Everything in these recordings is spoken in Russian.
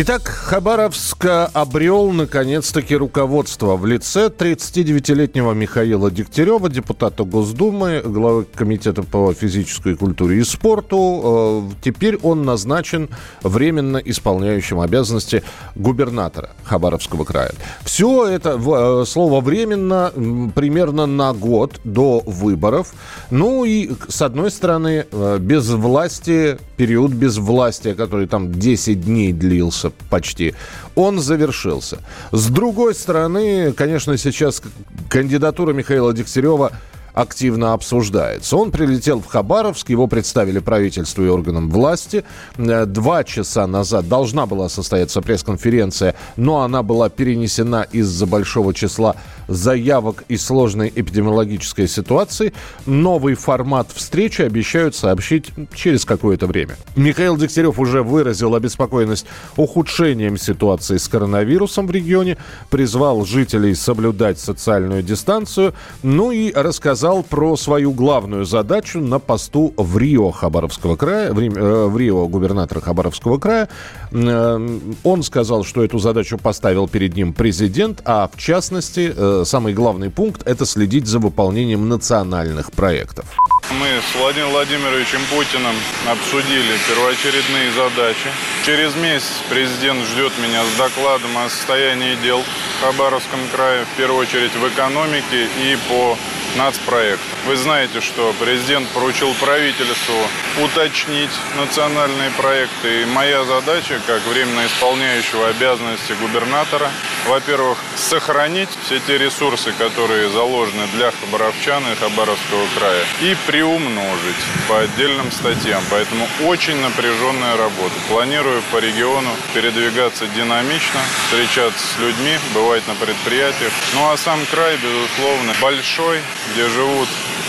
Итак, Хабаровск обрел, наконец-таки, руководство в лице 39-летнего Михаила Дегтярева, депутата Госдумы, главы Комитета по физической культуре и спорту. Э, теперь он назначен временно исполняющим обязанности губернатора Хабаровского края. Все это, э, слово «временно», примерно на год до выборов. Ну и, с одной стороны, э, без власти, период без власти, который там 10 дней длился, почти, он завершился. С другой стороны, конечно, сейчас кандидатура Михаила Дегтярева активно обсуждается. Он прилетел в Хабаровск, его представили правительству и органам власти. Э, два часа назад должна была состояться пресс-конференция, но она была перенесена из-за большого числа заявок и сложной эпидемиологической ситуации. Новый формат встречи обещают сообщить через какое-то время. Михаил Дегтярев уже выразил обеспокоенность ухудшением ситуации с коронавирусом в регионе, призвал жителей соблюдать социальную дистанцию, ну и рассказал про свою главную задачу на посту в Рио Хабаровского края, в, э, в Рио губернатора Хабаровского края. Э, он сказал, что эту задачу поставил перед ним президент, а в частности, э, самый главный пункт – это следить за выполнением национальных проектов. Мы с Владимиром Владимировичем Путиным обсудили первоочередные задачи. Через месяц президент ждет меня с докладом о состоянии дел в Хабаровском крае, в первую очередь в экономике и по нацпроект. Вы знаете, что президент поручил правительству уточнить национальные проекты. И моя задача, как временно исполняющего обязанности губернатора, во-первых, сохранить все те ресурсы, которые заложены для хабаровчан и Хабаровского края, и приумножить по отдельным статьям. Поэтому очень напряженная работа. Планирую по региону передвигаться динамично, встречаться с людьми, бывать на предприятиях. Ну а сам край, безусловно, большой, где живут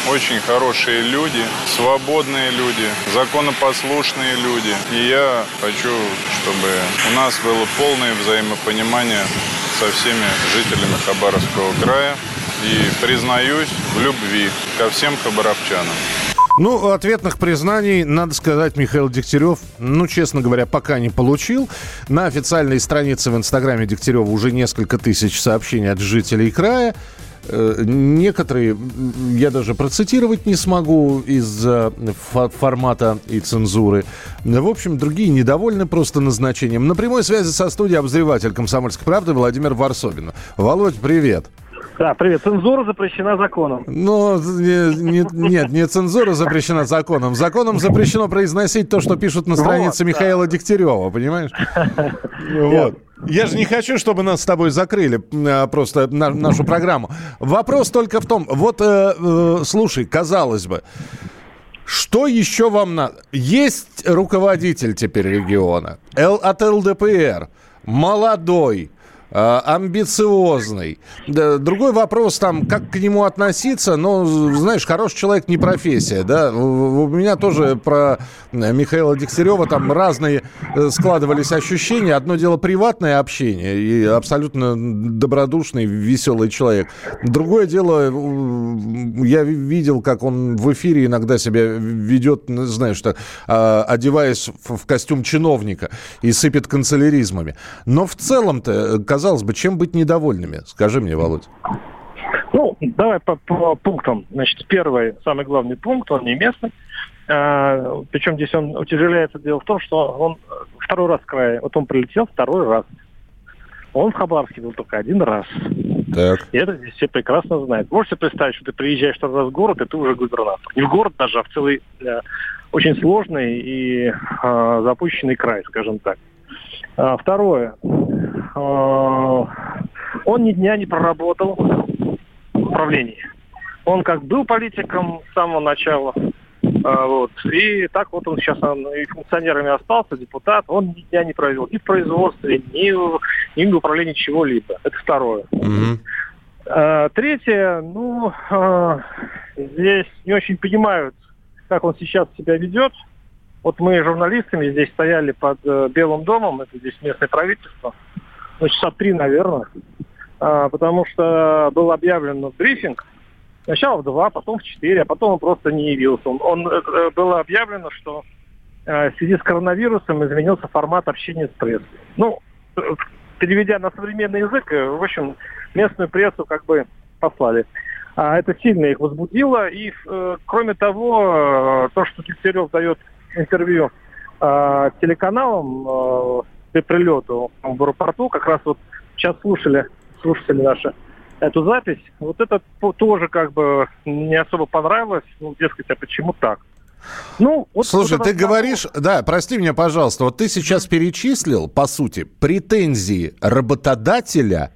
очень хорошие люди, свободные люди, законопослушные люди. И я хочу, чтобы у нас было полное взаимопонимание со всеми жителями Хабаровского края. И признаюсь в любви ко всем хабаровчанам. Ну, ответных признаний, надо сказать, Михаил Дегтярев, ну, честно говоря, пока не получил. На официальной странице в Инстаграме Дегтярева уже несколько тысяч сообщений от жителей края. Э, некоторые я даже процитировать не смогу из-за формата и цензуры. В общем, другие недовольны просто назначением. На прямой связи со студией обозреватель «Комсомольской правды» Владимир Варсобин. Володь, привет. Да, привет. Цензура запрещена законом. Ну, не, не, нет, не цензура запрещена законом. Законом запрещено произносить то, что пишут на странице вот, Михаила да. Дегтярева, понимаешь? Вот. Я же не хочу, чтобы нас с тобой закрыли а, просто на, нашу программу. Вопрос только в том, вот, э, э, слушай, казалось бы, что еще вам надо? Есть руководитель теперь региона Л, от ЛДПР, молодой, амбициозный. Другой вопрос там, как к нему относиться, но, знаешь, хороший человек не профессия, да. У меня тоже про Михаила Дегтярева там разные э, складывались ощущения. Одно дело приватное общение и абсолютно добродушный, веселый человек. Другое дело, я видел, как он в эфире иногда себя ведет, знаешь, что, а, одеваясь в костюм чиновника и сыпет канцеляризмами. Но в целом-то, казалось бы, чем быть недовольными? Скажи мне, Володь. Ну, давай по, по пунктам. Значит, первый, самый главный пункт, он не местный. А, причем здесь он утяжеляется. Дело в том, что он второй раз в крае. Вот он прилетел второй раз. Он в Хабаровске был только один раз. Так. И это здесь все прекрасно знают. Можете представить, что ты приезжаешь второй раз в город, и ты уже губернатор. Не в город даже, а в целый э, очень сложный и э, запущенный край, скажем так. А, второе. А, он ни дня не проработал в управлении. Он как был политиком с самого начала, а, вот, и так вот он сейчас он и функционерами остался, депутат, он ни дня не провел ни в производстве, ни в, ни в управлении чего-либо. Это второе. Mm-hmm. Третье, ну, здесь не очень понимают, как он сейчас себя ведет. Вот мы журналистами здесь стояли под э, Белым домом, это здесь местное правительство, ну, часа три, наверное, а, потому что был объявлен брифинг, сначала в два, потом в четыре, а потом он просто не явился. Он, он, э, было объявлено, что э, в связи с коронавирусом изменился формат общения с прессой. Ну, э, переведя на современный язык, э, в общем, местную прессу как бы послали. А это сильно их возбудило. И, э, кроме того, э, то, что Дегтярев дает интервью э, телеканалам э, при прилету в аэропорту, как раз вот сейчас слушали, слушатели наши, эту запись, вот это тоже как бы не особо понравилось. Ну, дескать, а почему так? Ну, вот, Слушай, вот ты говоришь, да, прости меня, пожалуйста, вот ты сейчас перечислил, по сути, претензии работодателя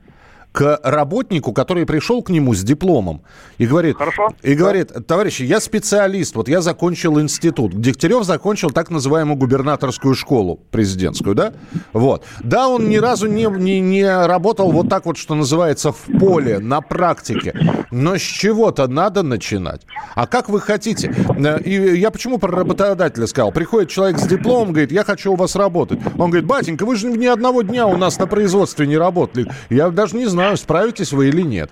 к работнику, который пришел к нему с дипломом и говорит, Хорошо. и говорит, товарищи, я специалист, вот я закончил институт. Дегтярев закончил так называемую губернаторскую школу президентскую, да? Вот. Да, он ни разу не, не, не работал вот так вот, что называется, в поле, на практике. Но с чего-то надо начинать. А как вы хотите? Э, и я почему про работодателя сказал? Приходит человек с дипломом, говорит, я хочу у вас работать. Он говорит, батенька, вы же ни одного дня у нас на производстве не работали. Я даже не знаю, знаю, справитесь вы или нет.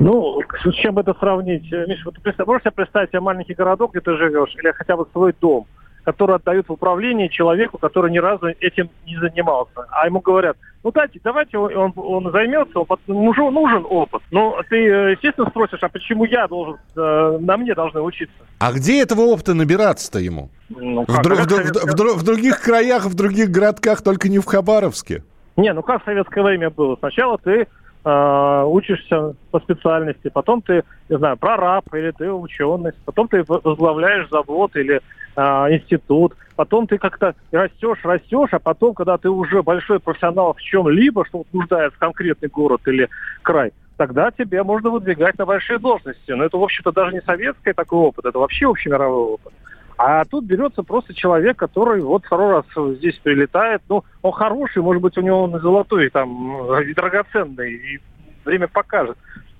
Ну, с чем это сравнить? Миша, вот ты можешь себе представить себе маленький городок, где ты живешь, или хотя бы свой дом, который отдают в управление человеку, который ни разу этим не занимался. А ему говорят, ну дайте, давайте он, он займется, он, ему нужен опыт. Но ты, э, естественно, спросишь, а почему я должен, э, на мне должны учиться? А где этого опыта набираться-то ему? Ну, как, в, как в, в, в, в других краях, в других городках, только не в Хабаровске. Не, ну как в советское время было? Сначала ты э, учишься по специальности, потом ты, не знаю, прораб или ты ученый, потом ты возглавляешь завод или э, институт, потом ты как-то растешь, растешь, а потом, когда ты уже большой профессионал в чем-либо, что нуждается конкретный город или край, тогда тебе можно выдвигать на большие должности. Но это, в общем-то, даже не советский такой опыт, это вообще общемировой опыт. А тут берется просто человек, который вот второй раз здесь прилетает. Ну, он хороший, может быть, у него он золотой, там, драгоценный, и время покажет.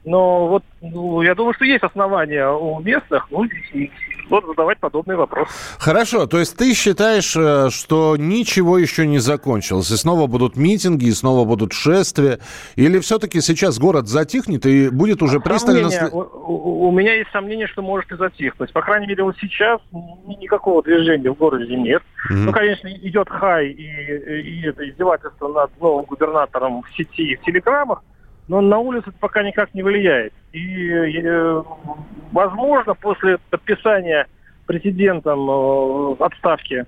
Но вот ну, я думаю, что есть основания у местных, ну, и, вот задавать подобные вопросы. Хорошо, то есть ты считаешь, э, что ничего еще не закончилось, и снова будут митинги, и снова будут шествия, или все-таки сейчас город затихнет и будет уже пристально... У, у, у меня есть сомнение, что может и затихнуть. По крайней мере, вот сейчас никакого движения в городе нет. Mm-hmm. Ну, конечно, идет хай и, и это издевательство над новым губернатором в сети и в телеграммах, но на улицу это пока никак не влияет. И, э, возможно, после подписания президентом э, отставки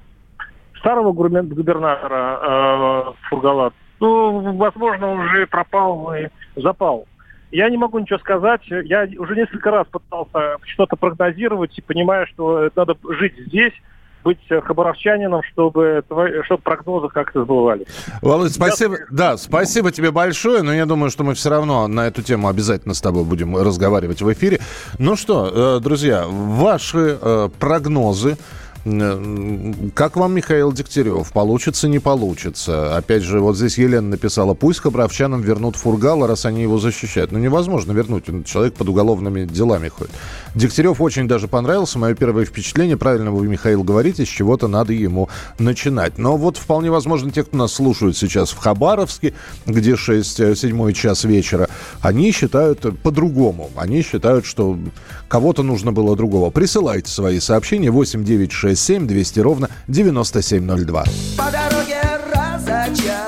старого губернатора э, Фургалат, ну, возможно, уже пропал и запал. Я не могу ничего сказать. Я уже несколько раз пытался что-то прогнозировать и понимаю, что надо жить здесь, быть хабаровчанином, чтобы, чтобы прогнозы как-то сбывались. Володь, спасибо. Я... Да, спасибо тебе большое, но я думаю, что мы все равно на эту тему обязательно с тобой будем разговаривать в эфире. Ну что, э, друзья, ваши э, прогнозы как вам Михаил Дегтярев? Получится, не получится? Опять же, вот здесь Елена написала, пусть хабаровчанам вернут Фургала, раз они его защищают. Ну, невозможно вернуть, человек под уголовными делами ходит. Дегтярев очень даже понравился, мое первое впечатление, правильно вы, Михаил, говорите, с чего-то надо ему начинать. Но вот вполне возможно, те, кто нас слушают сейчас в Хабаровске, где 6-7 час вечера, они считают по-другому. Они считают, что кого-то нужно было другого. Присылайте свои сообщения 8 9 6 967 200 ровно 9702. По дороге разочарований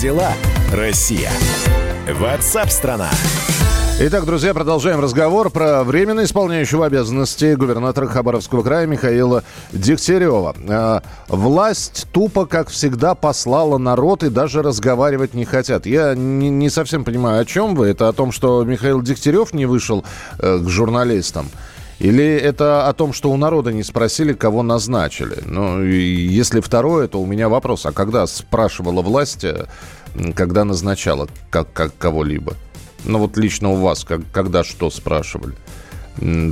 дела, Россия? Ватсап-страна! Итак, друзья, продолжаем разговор про временно исполняющего обязанности губернатора Хабаровского края Михаила Дегтярева. Э, власть тупо, как всегда, послала народ и даже разговаривать не хотят. Я не, не совсем понимаю, о чем вы. Это о том, что Михаил Дегтярев не вышел э, к журналистам? Или это о том, что у народа не спросили, кого назначили? Ну, если второе, то у меня вопрос. А когда спрашивала власть, э, когда назначала как, как кого-либо? Ну, вот лично у вас, как, когда что спрашивали?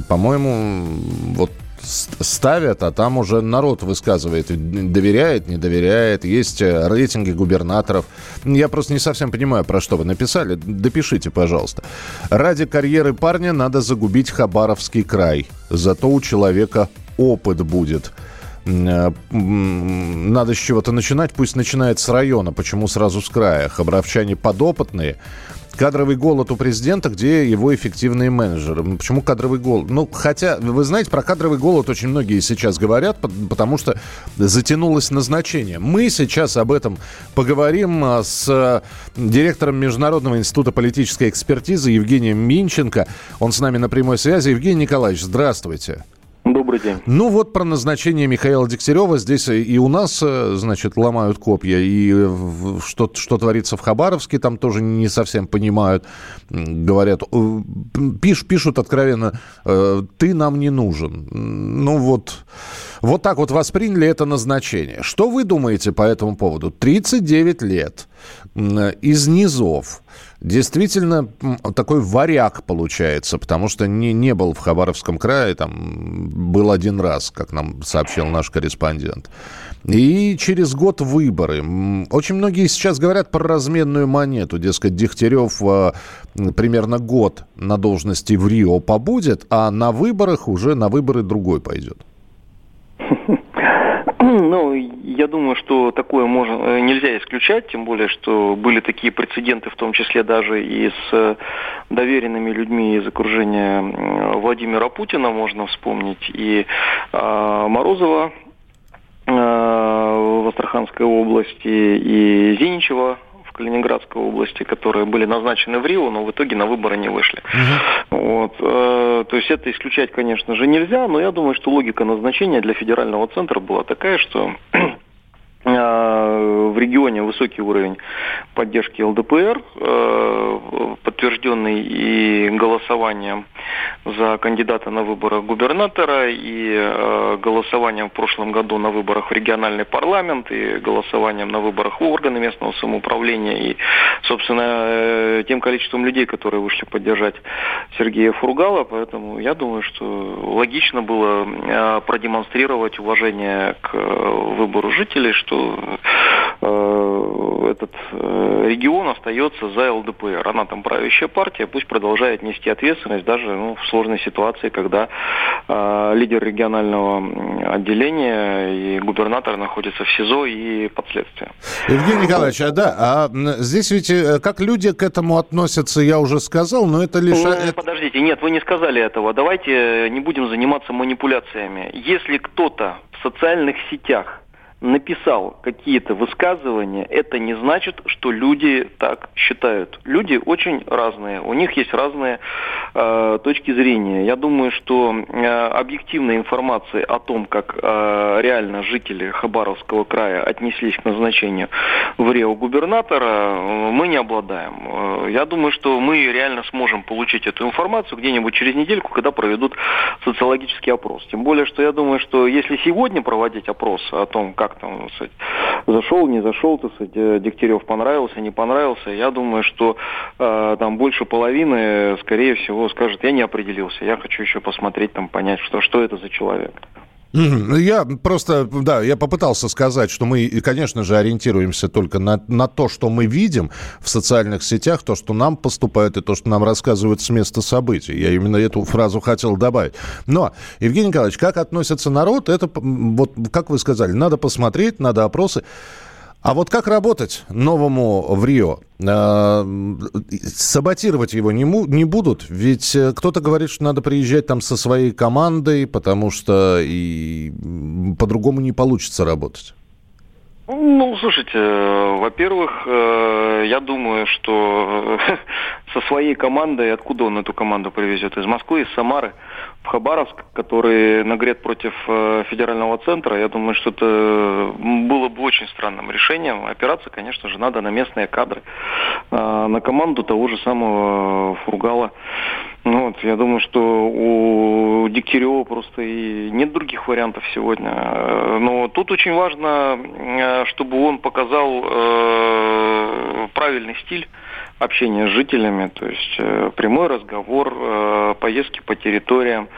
По-моему, вот ставят, а там уже народ высказывает, доверяет, не доверяет. Есть э, рейтинги губернаторов. Я просто не совсем понимаю, про что вы написали. Допишите, пожалуйста. Ради карьеры парня надо загубить Хабаровский край. Зато у человека опыт будет. Э, Надо с чего-то начинать, пусть начинает с района. Почему сразу с края? Хабаровчане подопытные. Кадровый голод у президента, где его эффективные менеджеры. М, Почему кадровый голод? Ну, хотя, вы знаете, про кадровый голод очень многие сейчас говорят, пот- потому что затянулось назначение. Мы сейчас об этом поговорим а, с а, директором Международного института политической экспертизы Евгением Минченко. Он с нами на прямой связи. Евгений Николаевич, здравствуйте. Добрый день. Ну вот про назначение Михаила Дегтярева здесь и у нас, э, значит, ломают копья. И что, что творится в Хабаровске, там тоже не совсем понимают. Говорят, пиш, пишут откровенно, э, ты нам не нужен. Ну вот, вот так вот восприняли это назначение. Что вы думаете по этому поводу? 39 лет из низов. Действительно, такой варяг получается, потому что не, не был в Хабаровском крае, там был один раз, как нам сообщил наш корреспондент. И через год выборы. Очень многие сейчас говорят про разменную монету. Дескать, Дегтярев а, примерно год на должности в Рио побудет, а на выборах уже на выборы другой пойдет. Ну, я думаю, что такое можно, э, нельзя исключать, тем более, что были такие прецеденты, в том числе даже и с э, доверенными людьми из окружения Владимира Путина, можно вспомнить, и э, Морозова э, в Астраханской области, и Зиничева Калининградской области, которые были назначены в Рио, но в итоге на выборы не вышли. Вот, э, то есть это исключать, конечно же, нельзя, но я думаю, что логика назначения для федерального центра была такая, что в регионе высокий уровень поддержки ЛДПР, э, подтвержденный и голосованием за кандидата на выборах губернатора, и э, голосованием в прошлом году на выборах в региональный парламент, и голосованием на выборах в органы местного самоуправления, и, собственно, э, тем количеством людей, которые вышли поддержать Сергея Фургала. Поэтому я думаю, что логично было э, продемонстрировать уважение к э, выбору жителей, что э, этот э, регион остается за ЛДПР. Она там правящая партия, пусть продолжает нести ответственность даже ну, в сложной ситуации, когда э, лидер регионального отделения и губернатор находятся в СИЗО и под следствием. Евгений Николаевич, а да, а здесь ведь э, как люди к этому относятся, я уже сказал, но это лишь... Ну, это- Подождите, нет, вы не сказали этого. Давайте не будем заниматься манипуляциями. Если кто-то в социальных сетях написал какие-то высказывания, это не значит, что люди так считают. Люди очень разные, у них есть разные э, точки зрения. Я думаю, что э, объективной информации о том, как э, реально жители Хабаровского края отнеслись к назначению в Рио губернатора, э, мы не обладаем. Э, я думаю, что мы реально сможем получить эту информацию где-нибудь через недельку, когда проведут социологический опрос. Тем более, что я думаю, что если сегодня проводить опрос о том, как там, так сказать, зашел, не зашел, так сказать, э, Дегтярев понравился, не понравился, я думаю, что э, там больше половины, скорее всего, скажет, я не определился, я хочу еще посмотреть, там, понять, что, что это за человек. Ну, Я просто, да, я попытался сказать, что мы, конечно же, ориентируемся только на, на то, что мы видим в социальных сетях, то, что нам поступает и то, что нам рассказывают с места событий. Я именно эту фразу хотел добавить. Но, Евгений Николаевич, как относится народ, это, вот, как вы сказали, надо посмотреть, надо опросы. А вот как работать новому в Рио? Э, Саботировать его не, не будут, ведь э, кто-то говорит, что надо приезжать там со своей командой, потому что и по-другому не получится работать. Ну, слушайте, э, во-первых, э, я думаю, что со своей командой, откуда он эту команду привезет? Из Москвы, из Самары, в Хабаровск, который нагрет против э, федерального центра, я думаю, что это было бы очень странным решением. Опираться, конечно же, надо на местные кадры, э, на команду того же самого Фургала. Ну вот, я думаю, что у Дегтярева просто и нет других вариантов сегодня. Э, Но тут очень важно, э, чтобы он показал э, правильный стиль общения с жителями, то есть э, прямой разговор, э, поездки по территориям.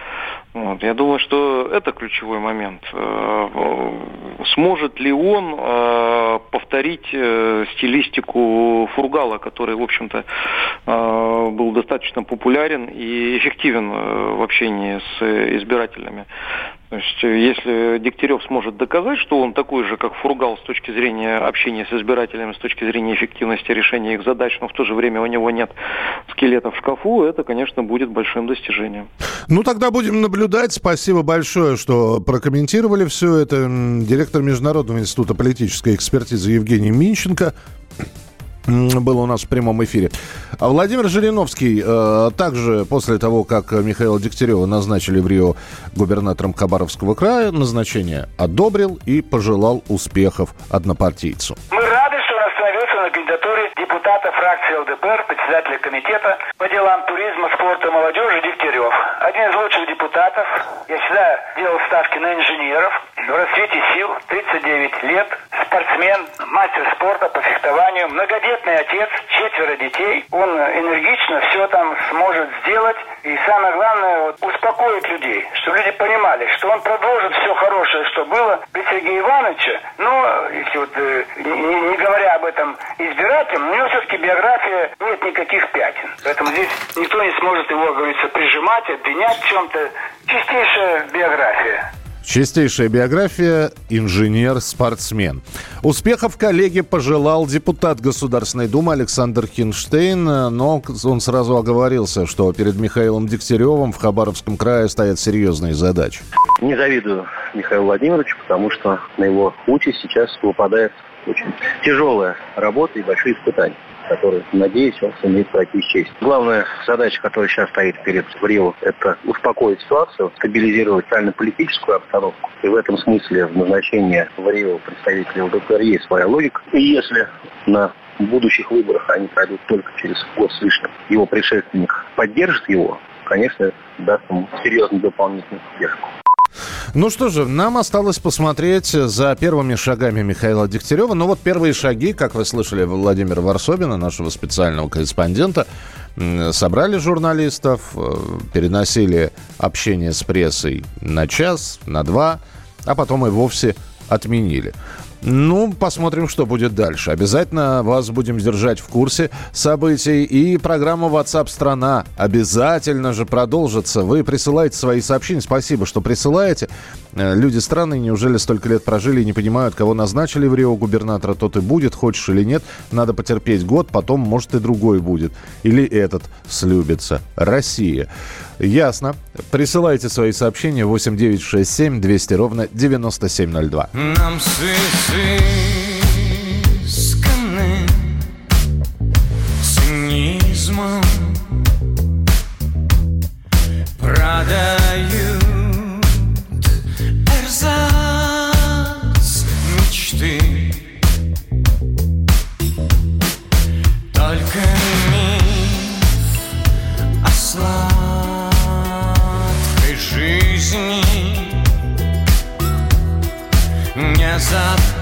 Вот. Я думаю, что это ключевой момент. Э, Сможет ли он повторить стилистику Фургала, который, в общем-то, был достаточно популярен и эффективен в общении с избирателями? То есть, э, если Дегтярев сможет доказать, что он такой же, как Фургал с точки зрения общения с избирателями, с точки зрения эффективности решения их задач, но в то же время у него нет скелета в шкафу, это, конечно, будет большим достижением. Ну, тогда будем наблюдать. Спасибо большое, что прокомментировали все это. Директор Международного института политической экспертизы Евгений Минченко был у нас в прямом эфире. А Владимир Жириновский э, также после того, как Михаила Дегтярева назначили в Рио губернатором Хабаровского края, назначение одобрил и пожелал успехов однопартийцу. Мы рады, что он остановился на кандидатуре депутата фракции ЛДПР, председателя комитета по делам туризма, спорта молодежи Дегтярев. Один из лучших депутатов. Я всегда делал ставки на инженеров. В расцвете сил, 39 лет, спортсмен, мастер спорта по фехтованию, многодетный отец, четверо детей. Он энергично все там сможет сделать. И самое главное, вот, успокоить людей, чтобы люди понимали, что он продолжит все хорошее, что было при Сергее Ивановиче. Но, если вот, э, не, не говоря об этом избирателям, у него все-таки биография нет никаких пятен. Поэтому здесь никто не сможет его, говорится, прижимать, обвинять в чем-то. Чистейшая биография. Чистейшая биография, инженер-спортсмен. Успехов коллеге пожелал депутат Государственной Думы Александр Хинштейн, но он сразу оговорился, что перед Михаилом Дегтяревым в Хабаровском крае стоят серьезные задачи. Не завидую Михаилу Владимировичу, потому что на его участь сейчас выпадает очень тяжелая работа и большие испытания которые, надеюсь, он сумеет пройти с. Главная задача, которая сейчас стоит перед Рио, это успокоить ситуацию, стабилизировать социально-политическую обстановку. И в этом смысле в назначении в Рио представителей ЛДПР есть своя логика. И если на будущих выборах они пройдут только через год с лишним, его предшественник поддержит его, конечно, даст ему серьезную дополнительную поддержку. Ну что же, нам осталось посмотреть за первыми шагами Михаила Дегтярева. Ну вот первые шаги, как вы слышали, Владимира Варсобина, нашего специального корреспондента, собрали журналистов, э, переносили общение с прессой на час, на два, а потом и вовсе отменили. Ну, посмотрим, что будет дальше. Обязательно вас будем держать в курсе событий. И программа WhatsApp страна обязательно же продолжится. Вы присылаете свои сообщения. Спасибо, что присылаете. Э, Люди странные, неужели столько лет прожили и не понимают, кого назначили в Рио губернатора, тот и будет, хочешь или нет. Надо потерпеть год, потом, может, и другой будет. Или этот слюбится. Россия. Ясно. Присылайте свои сообщения 8967 200 ровно 9702. Нам с изысканным цинизмом продают не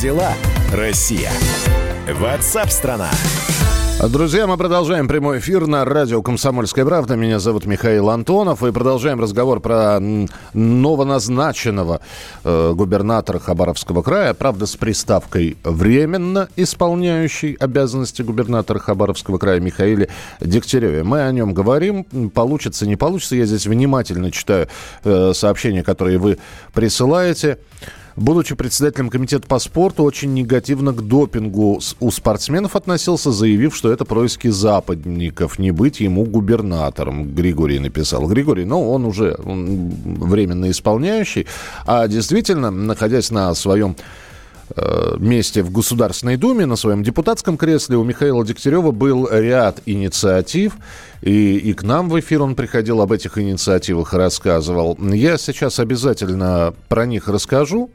дела, Россия? Ватсап-страна! Друзья, мы продолжаем прямой эфир на радио «Комсомольская правда». Меня зовут Михаил Антонов. И продолжаем разговор про новоназначенного э, губернатора Хабаровского края. Правда, с приставкой «временно исполняющий обязанности губернатора Хабаровского края» Михаиле Дегтяреве. Мы о нем говорим. Получится, не получится. Я здесь внимательно читаю э, сообщения, которые вы присылаете. Будучи председателем комитета по спорту, очень негативно к допингу у спортсменов относился, заявив, что это происки западников, не быть ему губернатором, Григорий написал. Григорий, ну, он уже он временно исполняющий, а действительно, находясь на своем месте в Государственной Думе, на своем депутатском кресле, у Михаила Дегтярева был ряд инициатив, и, и к нам в эфир он приходил, об этих инициативах рассказывал. Я сейчас обязательно про них расскажу.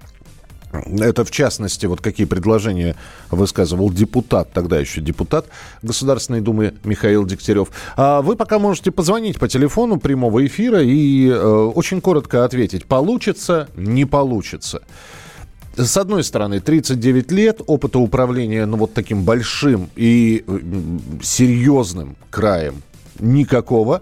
Это, в частности, вот какие предложения высказывал депутат, тогда еще депутат Государственной Думы Михаил Дегтярев. А вы пока можете позвонить по телефону прямого эфира и э, очень коротко ответить, получится, не получится. С одной стороны, 39 лет, опыта управления, ну, вот таким большим и м, серьезным краем никакого.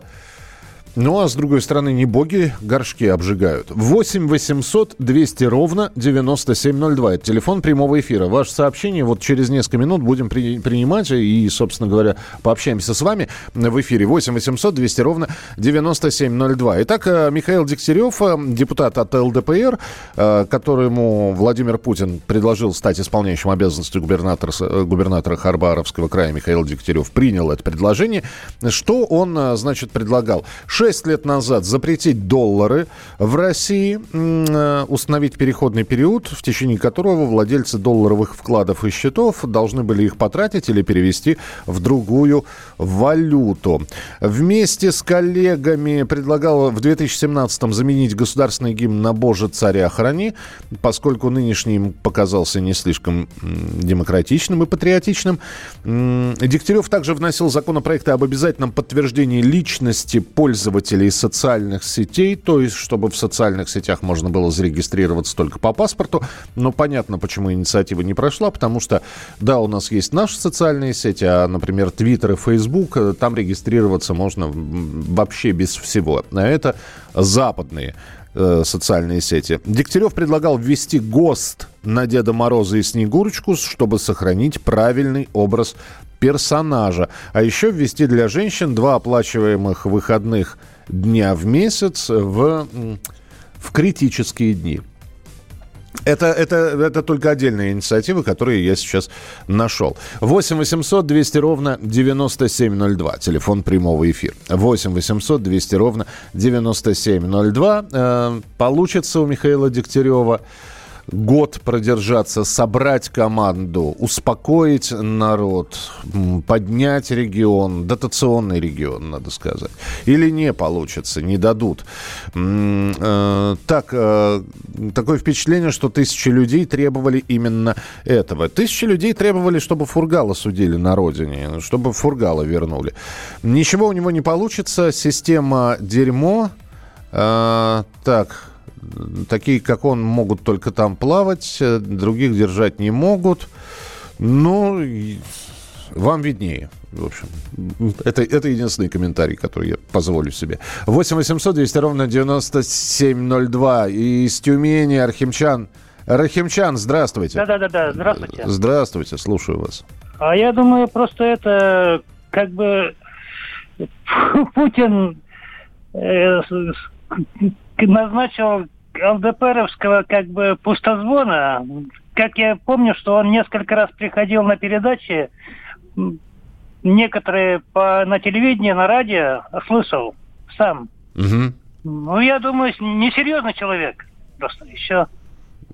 Ну, а с другой стороны, не боги горшки обжигают. 8 800 200 ровно 9702. Это телефон прямого эфира. Ваше сообщение вот через несколько минут будем при- принимать и, собственно говоря, пообщаемся с вами в эфире. 8 800 200 ровно 9702. Итак, э, Михаил Дегтярев, э, депутат от ЛДПР, э, которому Владимир Путин предложил стать исполняющим обязанности губернатора, э, губернатора Харбаровского края Михаил Дегтярев, принял это предложение. Что он, э, значит, предлагал? Шесть лет назад запретить доллары в России, э, установить переходный период, в течение которого владельцы долларовых вкладов и счетов должны были их потратить или перевести в другую валюту. Вместе с коллегами предлагал в 2017-м заменить государственный гимн на «Боже, царя храни», поскольку нынешний им показался не слишком демократичным и патриотичным. Дегтярев также вносил законопроекты об обязательном подтверждении личности пользователей социальных сетей, то есть чтобы в социальных сетях можно было зарегистрироваться только по паспорту. Но понятно, почему инициатива не прошла, потому что, да, у нас есть наши социальные сети, а, например, Твиттер и Фейсбук, э, там регистрироваться можно вообще без всего. А это западные э, социальные сети. Дегтярев предлагал ввести ГОСТ на Деда Мороза и Снегурочку, чтобы сохранить правильный образ персонажа. А еще ввести для женщин два оплачиваемых выходных дня в месяц в, в критические дни. Это, это, это только отдельные инициативы, которые я сейчас нашел. 8 800 200 ровно 9702. Телефон прямого эфира. 8 800 200 ровно 9702. Э, получится у Михаила Дегтярева год продержаться, собрать команду, успокоить народ, поднять регион, дотационный регион, надо сказать. Или не получится, не дадут. Э, Так, э, такое впечатление, что тысячи людей требовали именно этого. Тысячи людей требовали, чтобы Фургала судили на родине, чтобы Фургала вернули. Ничего у него не получится, система дерьмо. Э, Так, такие, как он, могут только там плавать, э, других держать не могут. Ну, вам виднее. В общем, это, это единственный комментарий, который я позволю себе. 8 800 200 ровно 9702. И из Тюмени, Архимчан. Рахимчан, здравствуйте. Да-да-да, здравствуйте. Здравствуйте, слушаю вас. А я думаю, просто это как бы Путин э, назначил ЛДПРовского как бы пустозвона. Как я помню, что он несколько раз приходил на передачи, некоторые по, на телевидении, на радио слышал сам. Мгм. Ну, я думаю, несерьезный человек. Просто еще.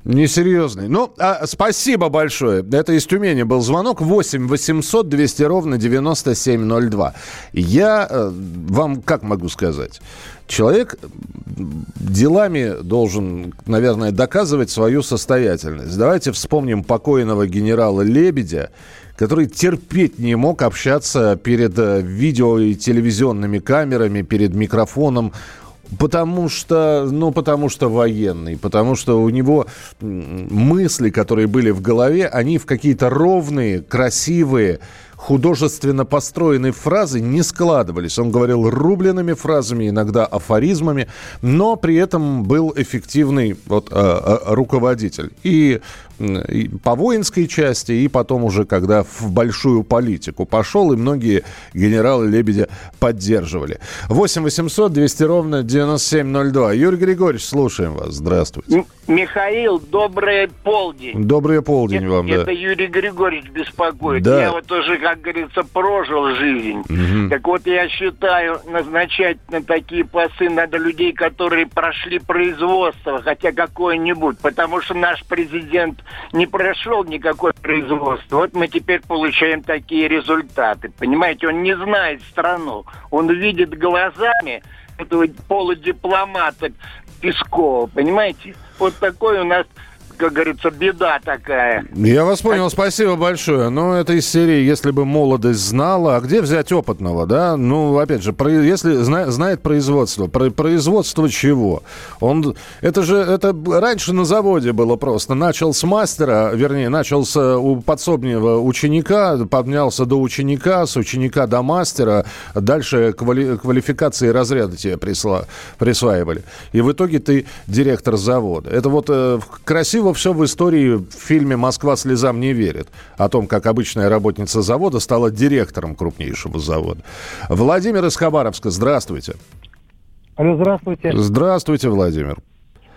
Несерьезный. Ну, а, спасибо большое. Это из Тюмени был звонок. 8 800 200 ровно 9702. Я э, вам как могу сказать? Человек делами должен, наверное, доказывать свою состоятельность. Давайте вспомним покойного генерала Лебедя, который терпеть не мог общаться перед э, видео и телевизионными камерами, перед микрофоном. Потому что, ну, потому что военный, потому что у него мысли, которые были в голове, они в какие-то ровные, красивые, художественно построенные фразы не складывались. Он говорил рубленными фразами, иногда афоризмами, но при этом был эффективный вот, э, э, руководитель. И по воинской части, и потом уже, когда в большую политику пошел, и многие генералы Лебедя поддерживали. 8 800 200 ровно 9702. Юрий Григорьевич, слушаем вас. Здравствуйте. Михаил, добрый полдень. Добрый полдень Это- вам, да. Это Юрий Григорьевич беспокоит. Да. Я вот уже, как говорится, прожил жизнь. Мгм. Так вот, я считаю, назначать на такие посты надо людей, которые прошли производство, хотя какое-нибудь, потому что наш президент не прошел никакое производство. Вот мы теперь получаем такие результаты. Понимаете, он не знает страну. Он видит глазами этого полудипломата Пескова, понимаете? Вот такой у нас, как говорится, беда такая. Я вас понял, спасибо большое. Но это из серии «Если бы молодость знала». А где взять опытного, да? Ну, опять же, про- если зна- знает производство. Про- производство чего? Он, это же, это раньше на заводе было просто. Начал с мастера, вернее, начал с э, у подсобного ученика, поднялся до ученика, с ученика до мастера. Дальше квали- квалификации и разряды тебе присла- присваивали. И в итоге ты директор завода. Это вот э, красиво все в истории в фильме «Москва слезам не верит» о том, как обычная работница завода стала директором крупнейшего завода. Владимир из Хабаровска, здравствуйте. Алло, здравствуйте. Здравствуйте, Владимир.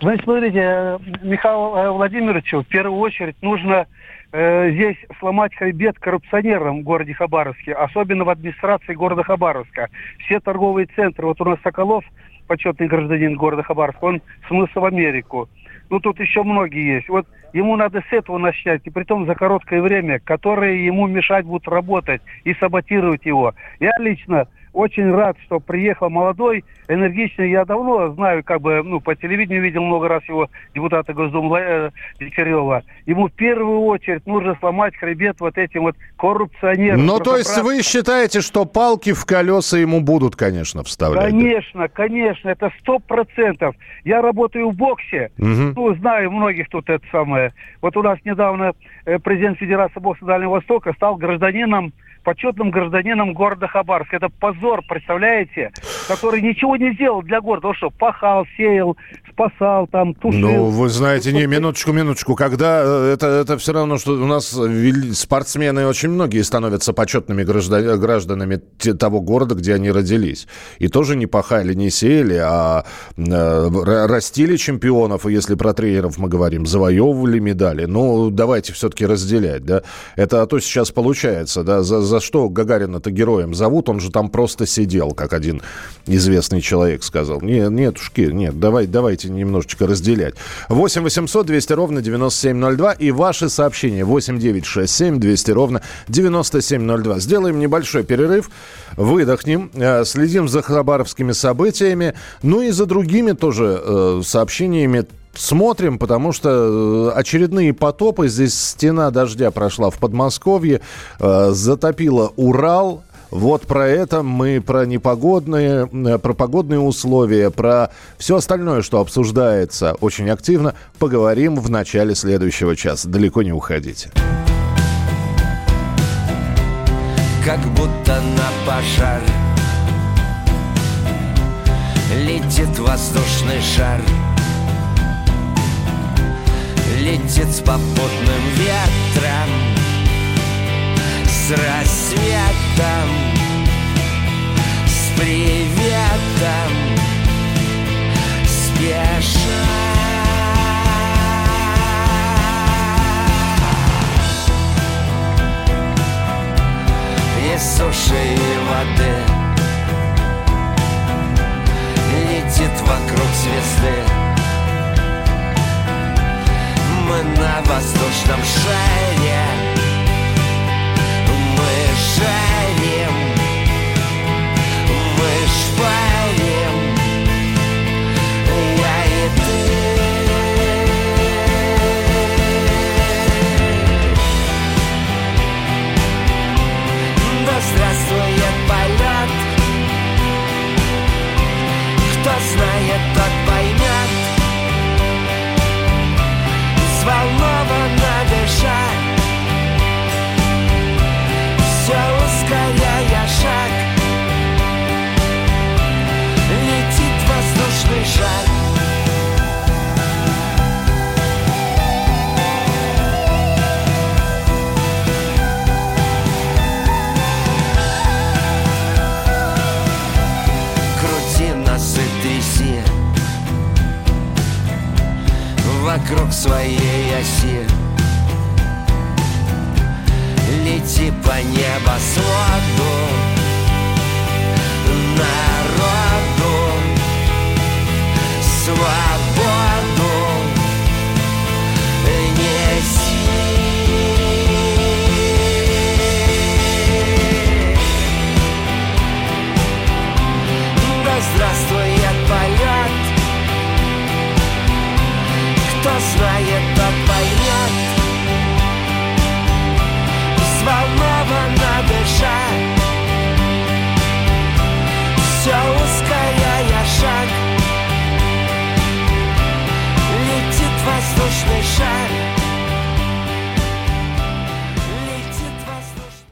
Значит, смотрите, э, Михаилу э, Владимировичу в первую очередь нужно э, здесь сломать хребет коррупционерам в городе Хабаровске, особенно в администрации города Хабаровска. Все торговые центры, вот у нас Соколов, почетный гражданин города Хабаровска, он смылся в Америку. Ну, тут еще многие есть. Вот ему надо с этого начать, и притом за короткое время, которые ему мешать будут работать и саботировать его. Я лично очень рад, что приехал молодой, энергичный. Я давно знаю, как бы, ну, по телевидению видел много раз его депутата Госдумы э, Дегтярева. Ему в первую очередь нужно сломать хребет вот этим вот коррупционерам. Ну, то есть вы считаете, что палки в колеса ему будут, конечно, вставлять? да? Конечно, конечно, это сто процентов. Я работаю в боксе, Мгм. ну, знаю многих тут это самое. Вот у нас недавно э, президент Федерации бокса Дальнего Востока стал гражданином почетным гражданином города Хабаровск. Это позор, представляете? Который ничего не сделал для города. Он что, пахал, сеял, спасал, там, тушил. Ну, вы знаете, не, минуточку, минуточку. Когда э, это, это все равно, что у нас спортсмены очень многие становятся почетными гражда- гражданами того города, где они родились. И тоже не пахали, не сеяли, а э, растили чемпионов, если про тренеров мы говорим, завоевывали медали. Ну, давайте все-таки разделять, да. Это а то сейчас получается, да, за, за что Гагарина-то героем зовут, он же там просто сидел, как один известный человек сказал. Нет, нет, ушки, нет, давай, давайте немножечко разделять. 8 800 200 ровно 9702 и ваши сообщения 8 9 6 7 200 ровно 9702. Сделаем небольшой перерыв, выдохнем, э, следим за хабаровскими событиями, ну и за другими тоже э, сообщениями Смотрим, потому что э, очередные потопы. Здесь стена дождя прошла в Подмосковье, э, затопила Урал. Вот про это мы, про непогодные, э, про погодные условия, про все остальное, что обсуждается очень активно, поговорим в начале следующего часа. Далеко не уходите. как будто на пожар Летит воздушный шар Летит с попутным ветром С рассветом С приветом Спеша Из суши и воды. Летит вокруг звезды Мы на воздушном шаре. Мы жарим Мы шпарим shy.